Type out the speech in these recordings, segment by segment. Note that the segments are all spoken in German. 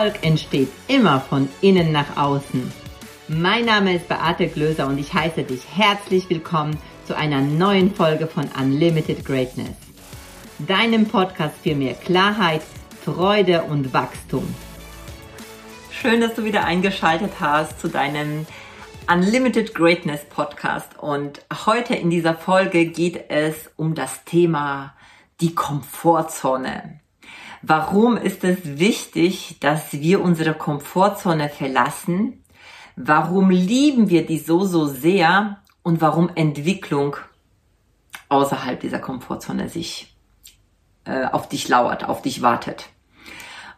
Erfolg entsteht immer von innen nach außen. Mein Name ist Beate Glöser und ich heiße dich herzlich willkommen zu einer neuen Folge von Unlimited Greatness. Deinem Podcast für mehr Klarheit, Freude und Wachstum. Schön, dass du wieder eingeschaltet hast zu deinem Unlimited Greatness Podcast. Und heute in dieser Folge geht es um das Thema die Komfortzone. Warum ist es wichtig, dass wir unsere Komfortzone verlassen? Warum lieben wir die so, so sehr? Und warum Entwicklung außerhalb dieser Komfortzone sich äh, auf dich lauert, auf dich wartet?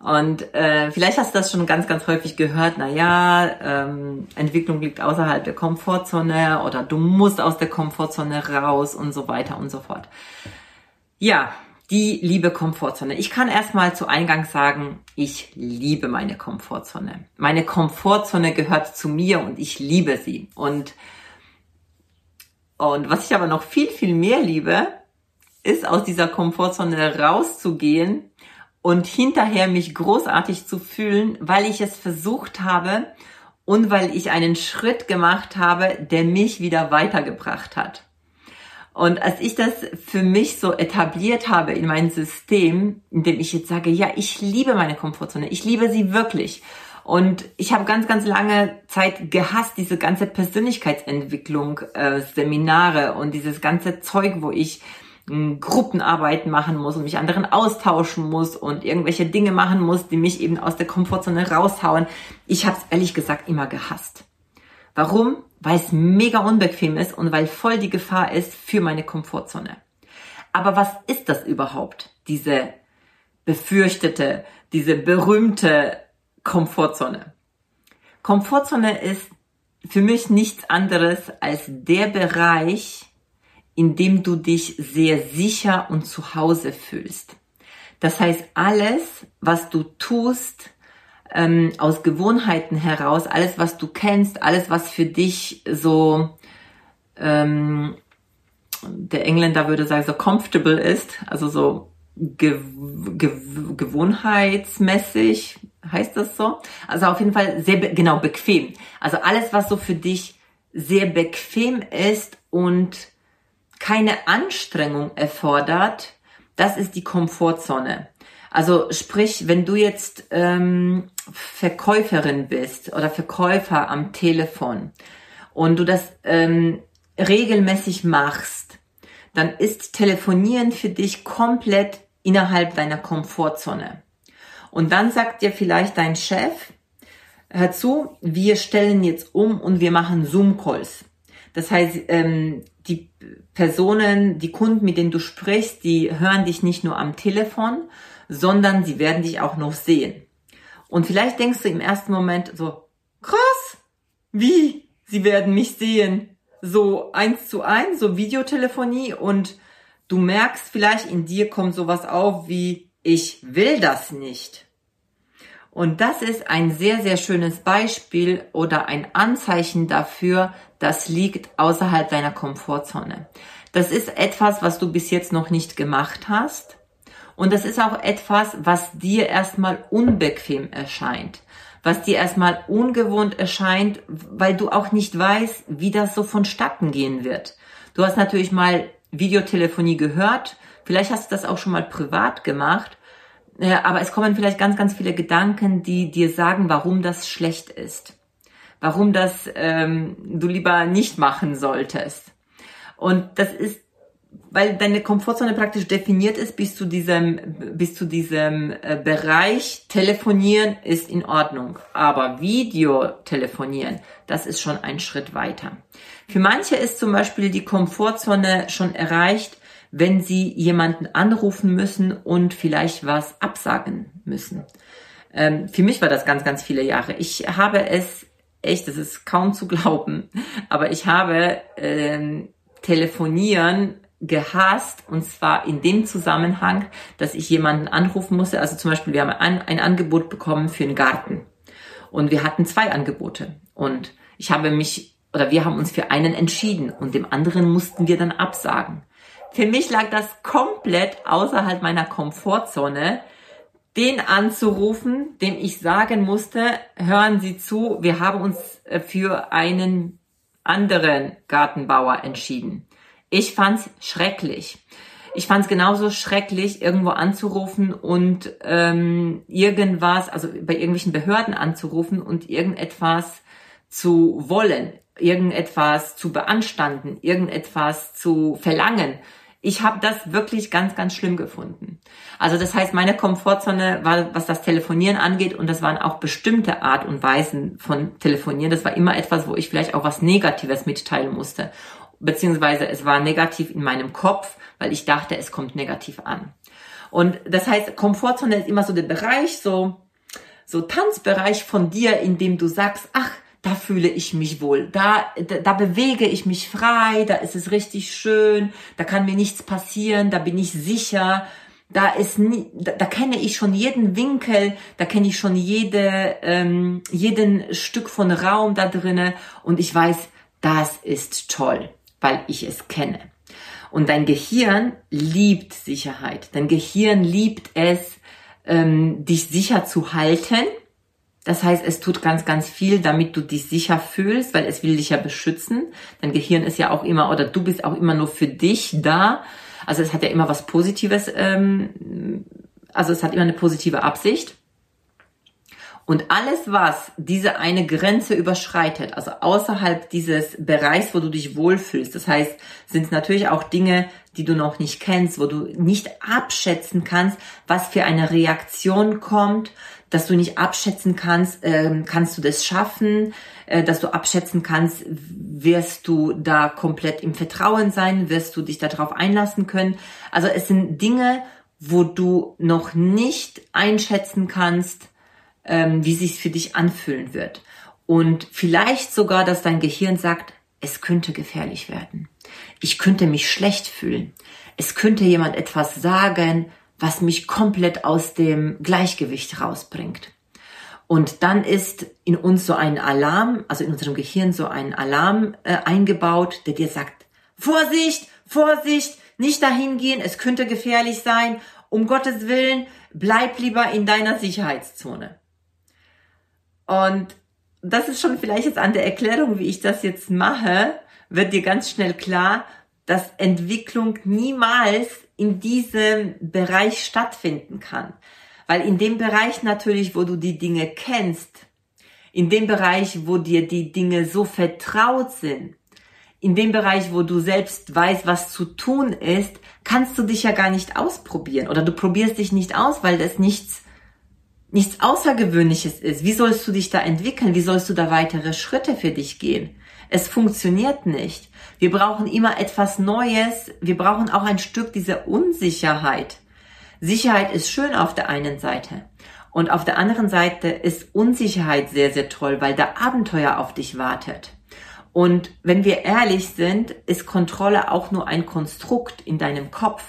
Und äh, vielleicht hast du das schon ganz, ganz häufig gehört, na ja, ähm, Entwicklung liegt außerhalb der Komfortzone oder du musst aus der Komfortzone raus und so weiter und so fort. Ja, die liebe Komfortzone. Ich kann erstmal zu Eingang sagen, ich liebe meine Komfortzone. Meine Komfortzone gehört zu mir und ich liebe sie. Und, und was ich aber noch viel, viel mehr liebe, ist aus dieser Komfortzone rauszugehen und hinterher mich großartig zu fühlen, weil ich es versucht habe und weil ich einen Schritt gemacht habe, der mich wieder weitergebracht hat. Und als ich das für mich so etabliert habe in mein System, in dem ich jetzt sage, ja, ich liebe meine Komfortzone, ich liebe sie wirklich. Und ich habe ganz, ganz lange Zeit gehasst, diese ganze Persönlichkeitsentwicklung, äh, Seminare und dieses ganze Zeug, wo ich Gruppenarbeiten machen muss und mich anderen austauschen muss und irgendwelche Dinge machen muss, die mich eben aus der Komfortzone raushauen. Ich habe es ehrlich gesagt immer gehasst. Warum? Weil es mega unbequem ist und weil voll die Gefahr ist für meine Komfortzone. Aber was ist das überhaupt? Diese befürchtete, diese berühmte Komfortzone. Komfortzone ist für mich nichts anderes als der Bereich, in dem du dich sehr sicher und zu Hause fühlst. Das heißt, alles, was du tust, ähm, aus Gewohnheiten heraus, alles, was du kennst, alles, was für dich so, ähm, der Engländer würde sagen, so comfortable ist, also so ge ge gewohnheitsmäßig, heißt das so? Also auf jeden Fall sehr, genau, bequem. Also alles, was so für dich sehr bequem ist und keine Anstrengung erfordert, das ist die Komfortzone. Also sprich, wenn du jetzt ähm, Verkäuferin bist oder Verkäufer am Telefon und du das ähm, regelmäßig machst, dann ist Telefonieren für dich komplett innerhalb deiner Komfortzone. Und dann sagt dir vielleicht dein Chef, hör zu, wir stellen jetzt um und wir machen Zoom-Calls. Das heißt, ähm, die Personen, die Kunden, mit denen du sprichst, die hören dich nicht nur am Telefon, sondern sie werden dich auch noch sehen. Und vielleicht denkst du im ersten Moment so, krass, wie? Sie werden mich sehen. So eins zu eins, so Videotelefonie und du merkst vielleicht in dir kommt sowas auf wie, ich will das nicht. Und das ist ein sehr, sehr schönes Beispiel oder ein Anzeichen dafür, das liegt außerhalb deiner Komfortzone. Das ist etwas, was du bis jetzt noch nicht gemacht hast. Und das ist auch etwas, was dir erstmal unbequem erscheint, was dir erstmal ungewohnt erscheint, weil du auch nicht weißt, wie das so vonstatten gehen wird. Du hast natürlich mal Videotelefonie gehört, vielleicht hast du das auch schon mal privat gemacht, äh, aber es kommen vielleicht ganz, ganz viele Gedanken, die dir sagen, warum das schlecht ist warum das ähm, du lieber nicht machen solltest. Und das ist, weil deine Komfortzone praktisch definiert ist, bis zu diesem, bis zu diesem äh, Bereich telefonieren ist in Ordnung. Aber Video telefonieren, das ist schon ein Schritt weiter. Für manche ist zum Beispiel die Komfortzone schon erreicht, wenn sie jemanden anrufen müssen und vielleicht was absagen müssen. Ähm, für mich war das ganz, ganz viele Jahre. Ich habe es echt, das ist kaum zu glauben, aber ich habe ähm, telefonieren gehasst und zwar in dem Zusammenhang, dass ich jemanden anrufen musste. Also zum Beispiel, wir haben ein, ein Angebot bekommen für einen Garten und wir hatten zwei Angebote und ich habe mich oder wir haben uns für einen entschieden und dem anderen mussten wir dann absagen. Für mich lag das komplett außerhalb meiner Komfortzone, den anzurufen, dem ich sagen musste, hören Sie zu, wir haben uns äh, für einen anderen Gartenbauer entschieden. Ich fand's schrecklich. Ich fand's genauso schrecklich, irgendwo anzurufen und ähm, irgendwas, also bei irgendwelchen Behörden anzurufen und irgendetwas zu wollen, irgendetwas zu beanstanden, irgendetwas zu verlangen. Ich habe das wirklich ganz, ganz schlimm gefunden. Also das heißt, meine Komfortzone war, was das Telefonieren angeht, und das waren auch bestimmte Art und Weisen von Telefonieren. Das war immer etwas, wo ich vielleicht auch was Negatives mitteilen musste. Beziehungsweise es war negativ in meinem Kopf, weil ich dachte, es kommt negativ an. Und das heißt, Komfortzone ist immer so der Bereich, so, so Tanzbereich von dir, in dem du sagst, ach, da fühle ich mich wohl, da, da, da bewege ich mich frei, da ist es richtig schön, da kann mir nichts passieren, da bin ich sicher, da ist nie, da, da kenne ich schon jeden Winkel, da kenne ich schon jede, ähm, jeden Stück von Raum da drinne und ich weiß, das ist toll, weil ich es kenne. Und dein Gehirn liebt Sicherheit. Dein Gehirn liebt es, ähm, dich sicher zu halten das heißt, es tut ganz, ganz viel, damit du dich sicher fühlst, weil es will dich ja beschützen. Dein Gehirn ist ja auch immer, oder du bist auch immer nur für dich da. Also es hat ja immer was Positives, ähm, also es hat immer eine positive Absicht. Und alles, was diese eine Grenze überschreitet, also außerhalb dieses Bereichs, wo du dich wohlfühlst, das heißt, sind es natürlich auch Dinge, die du noch nicht kennst, wo du nicht abschätzen kannst, was für eine Reaktion kommt, dass du nicht abschätzen kannst, äh, kannst du das schaffen, äh, dass du abschätzen kannst, wirst du da komplett im Vertrauen sein, wirst du dich darauf einlassen können. Also es sind Dinge, wo du noch nicht einschätzen kannst, ähm, wie sich für dich anfühlen wird. Und vielleicht sogar, dass dein Gehirn sagt, es könnte gefährlich werden. Ich könnte mich schlecht fühlen. Es könnte jemand etwas sagen, was mich komplett aus dem Gleichgewicht rausbringt. Und dann ist in uns so ein Alarm, also in unserem Gehirn so ein Alarm äh, eingebaut, der dir sagt, Vorsicht, Vorsicht, nicht dahin gehen, es könnte gefährlich sein, um Gottes Willen, bleib lieber in deiner Sicherheitszone. Und das ist schon vielleicht jetzt an der Erklärung, wie ich das jetzt mache, wird dir ganz schnell klar, dass Entwicklung niemals in diesem Bereich stattfinden kann. Weil in dem Bereich natürlich, wo du die Dinge kennst, in dem Bereich, wo dir die Dinge so vertraut sind, in dem Bereich, wo du selbst weißt, was zu tun ist, kannst du dich ja gar nicht ausprobieren oder du probierst dich nicht aus, weil das nichts, nichts Außergewöhnliches ist. Wie sollst du dich da entwickeln? Wie sollst du da weitere Schritte für dich gehen? Es funktioniert nicht. Wir brauchen immer etwas Neues. Wir brauchen auch ein Stück dieser Unsicherheit. Sicherheit ist schön auf der einen Seite. Und auf der anderen Seite ist Unsicherheit sehr, sehr toll, weil da Abenteuer auf dich wartet. Und wenn wir ehrlich sind, ist Kontrolle auch nur ein Konstrukt in deinem Kopf.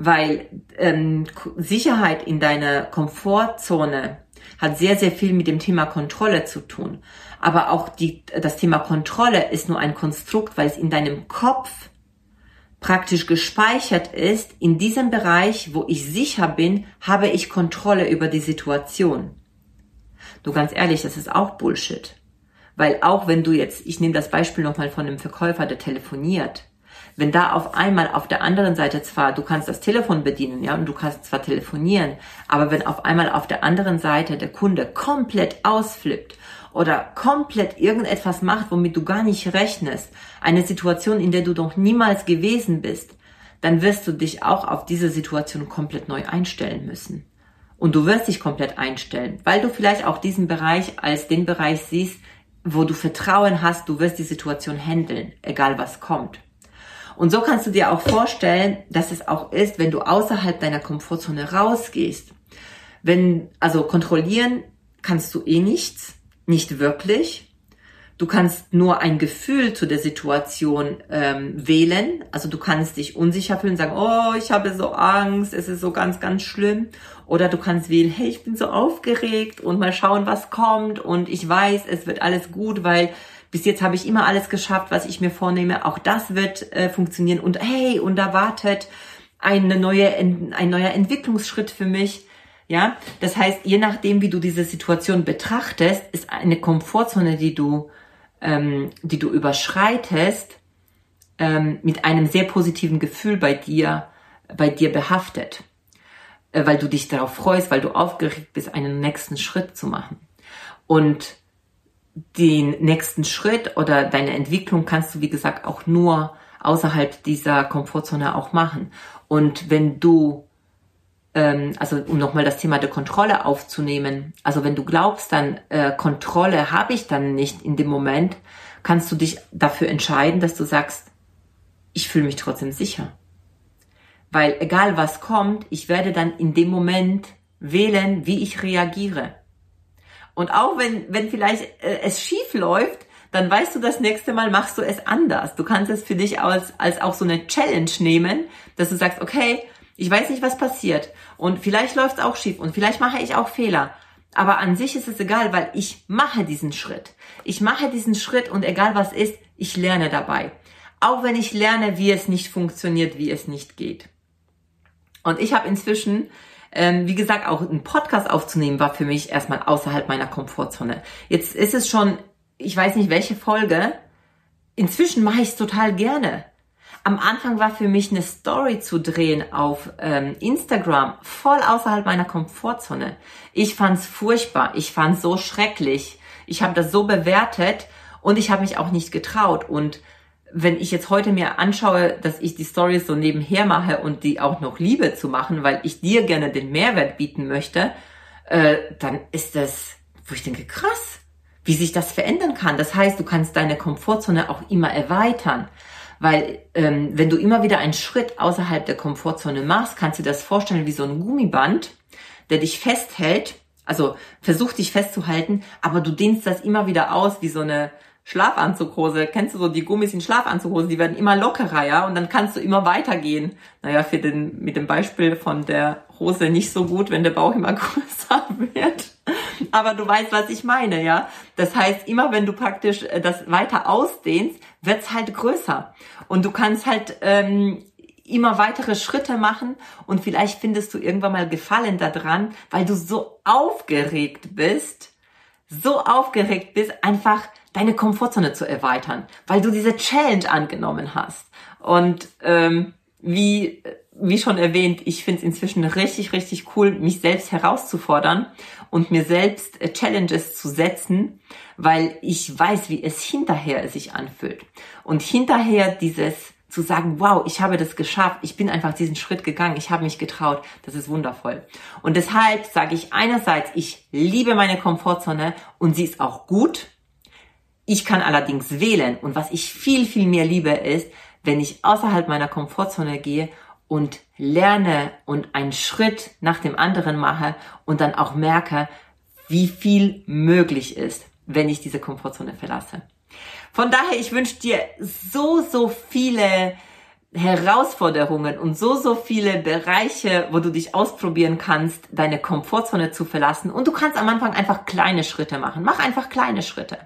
Weil ähm, Sicherheit in deiner Komfortzone hat sehr, sehr viel mit dem Thema Kontrolle zu tun. Aber auch die, das Thema Kontrolle ist nur ein Konstrukt, weil es in deinem Kopf praktisch gespeichert ist. In diesem Bereich, wo ich sicher bin, habe ich Kontrolle über die Situation. Du ganz ehrlich, das ist auch Bullshit. Weil auch wenn du jetzt, ich nehme das Beispiel nochmal von einem Verkäufer, der telefoniert, wenn da auf einmal auf der anderen Seite zwar, du kannst das Telefon bedienen, ja, und du kannst zwar telefonieren, aber wenn auf einmal auf der anderen Seite der Kunde komplett ausflippt oder komplett irgendetwas macht, womit du gar nicht rechnest, eine Situation, in der du doch niemals gewesen bist, dann wirst du dich auch auf diese Situation komplett neu einstellen müssen. Und du wirst dich komplett einstellen, weil du vielleicht auch diesen Bereich als den Bereich siehst, wo du Vertrauen hast, du wirst die Situation handeln, egal was kommt. Und so kannst du dir auch vorstellen, dass es auch ist, wenn du außerhalb deiner Komfortzone rausgehst. Wenn, also kontrollieren kannst du eh nichts nicht wirklich. Du kannst nur ein Gefühl zu der Situation ähm, wählen. Also du kannst dich unsicher fühlen, sagen, oh, ich habe so Angst, es ist so ganz, ganz schlimm. Oder du kannst wählen, hey, ich bin so aufgeregt und mal schauen, was kommt. Und ich weiß, es wird alles gut, weil bis jetzt habe ich immer alles geschafft, was ich mir vornehme. Auch das wird äh, funktionieren. Und hey, und da wartet eine neue, ein neuer Entwicklungsschritt für mich. Ja, das heißt, je nachdem, wie du diese Situation betrachtest, ist eine Komfortzone, die du, ähm, die du überschreitest, ähm, mit einem sehr positiven Gefühl bei dir, bei dir behaftet, äh, weil du dich darauf freust, weil du aufgeregt bist, einen nächsten Schritt zu machen. Und den nächsten Schritt oder deine Entwicklung kannst du, wie gesagt, auch nur außerhalb dieser Komfortzone auch machen. Und wenn du, ähm, also um nochmal das Thema der Kontrolle aufzunehmen, also wenn du glaubst, dann äh, Kontrolle habe ich dann nicht in dem Moment, kannst du dich dafür entscheiden, dass du sagst, ich fühle mich trotzdem sicher. Weil egal was kommt, ich werde dann in dem Moment wählen, wie ich reagiere. Und auch wenn, wenn vielleicht äh, es schief läuft, dann weißt du, das nächste Mal machst du es anders. Du kannst es für dich als, als auch so eine Challenge nehmen, dass du sagst, okay, ich weiß nicht, was passiert. Und vielleicht läuft es auch schief und vielleicht mache ich auch Fehler. Aber an sich ist es egal, weil ich mache diesen Schritt. Ich mache diesen Schritt und egal was ist, ich lerne dabei. Auch wenn ich lerne, wie es nicht funktioniert, wie es nicht geht. Und ich habe inzwischen, ähm, wie gesagt, auch einen Podcast aufzunehmen, war für mich erstmal außerhalb meiner Komfortzone. Jetzt ist es schon, ich weiß nicht welche Folge. Inzwischen mache ich es total gerne. Am Anfang war für mich eine Story zu drehen auf ähm, Instagram voll außerhalb meiner Komfortzone. Ich fand's furchtbar, ich fand's so schrecklich. Ich habe das so bewertet und ich habe mich auch nicht getraut und wenn ich jetzt heute mir anschaue, dass ich die Stories so nebenher mache und die auch noch liebe zu machen, weil ich dir gerne den Mehrwert bieten möchte, äh, dann ist das, wo ich denke, krass, wie sich das verändern kann. Das heißt, du kannst deine Komfortzone auch immer erweitern. Weil ähm, wenn du immer wieder einen Schritt außerhalb der Komfortzone machst, kannst du dir das vorstellen wie so ein Gummiband, der dich festhält, also versucht dich festzuhalten, aber du dehnst das immer wieder aus wie so eine Schlafanzughose. Kennst du so die Gummis in Schlafanzughose? Die werden immer lockerer, ja, und dann kannst du immer weitergehen. Naja, für den, mit dem Beispiel von der Hose nicht so gut, wenn der Bauch immer größer wird. Aber du weißt, was ich meine, ja. Das heißt, immer wenn du praktisch äh, das weiter ausdehnst, wird's halt größer. Und du kannst halt ähm, immer weitere Schritte machen und vielleicht findest du irgendwann mal Gefallen daran, weil du so aufgeregt bist, so aufgeregt bist, einfach deine Komfortzone zu erweitern, weil du diese Challenge angenommen hast. Und ähm, wie, wie schon erwähnt, ich finde es inzwischen richtig, richtig cool, mich selbst herauszufordern und mir selbst äh, Challenges zu setzen, weil ich weiß, wie es hinterher sich anfühlt. Und hinterher dieses zu sagen, wow, ich habe das geschafft, ich bin einfach diesen Schritt gegangen, ich habe mich getraut, das ist wundervoll. Und deshalb sage ich einerseits, ich liebe meine Komfortzone und sie ist auch gut, ich kann allerdings wählen und was ich viel, viel mehr liebe ist, wenn ich außerhalb meiner Komfortzone gehe und lerne und einen Schritt nach dem anderen mache und dann auch merke, wie viel möglich ist, wenn ich diese Komfortzone verlasse. Von daher, ich wünsche dir so, so viele Herausforderungen und so, so viele Bereiche, wo du dich ausprobieren kannst, deine Komfortzone zu verlassen. Und du kannst am Anfang einfach kleine Schritte machen. Mach einfach kleine Schritte.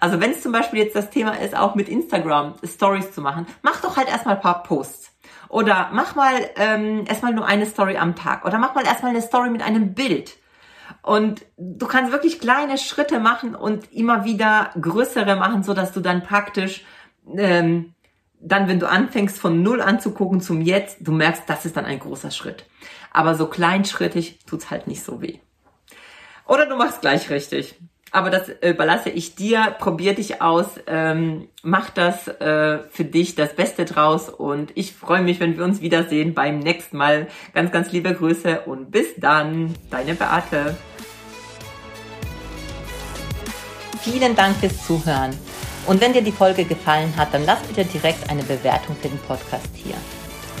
Also wenn es zum Beispiel jetzt das Thema ist, auch mit Instagram Stories zu machen, mach doch halt erstmal ein paar Posts. Oder mach mal ähm, erstmal nur eine Story am Tag. Oder mach mal erstmal eine Story mit einem Bild. Und du kannst wirklich kleine Schritte machen und immer wieder größere machen, so dass du dann praktisch ähm, dann, wenn du anfängst von null anzugucken zum Jetzt, du merkst, das ist dann ein großer Schritt. Aber so kleinschrittig tut's halt nicht so weh. Oder du machst gleich richtig aber das überlasse ich dir. Probier dich aus, ähm, mach das äh, für dich das Beste draus und ich freue mich, wenn wir uns wiedersehen beim nächsten Mal. Ganz, ganz liebe Grüße und bis dann, deine Beate. Vielen Dank fürs Zuhören. Und wenn dir die Folge gefallen hat, dann lass bitte direkt eine Bewertung für den Podcast hier.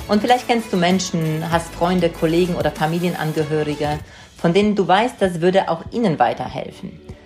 Und vielleicht kennst du Menschen, hast Freunde, Kollegen oder Familienangehörige, von denen du weißt, das würde auch ihnen weiterhelfen.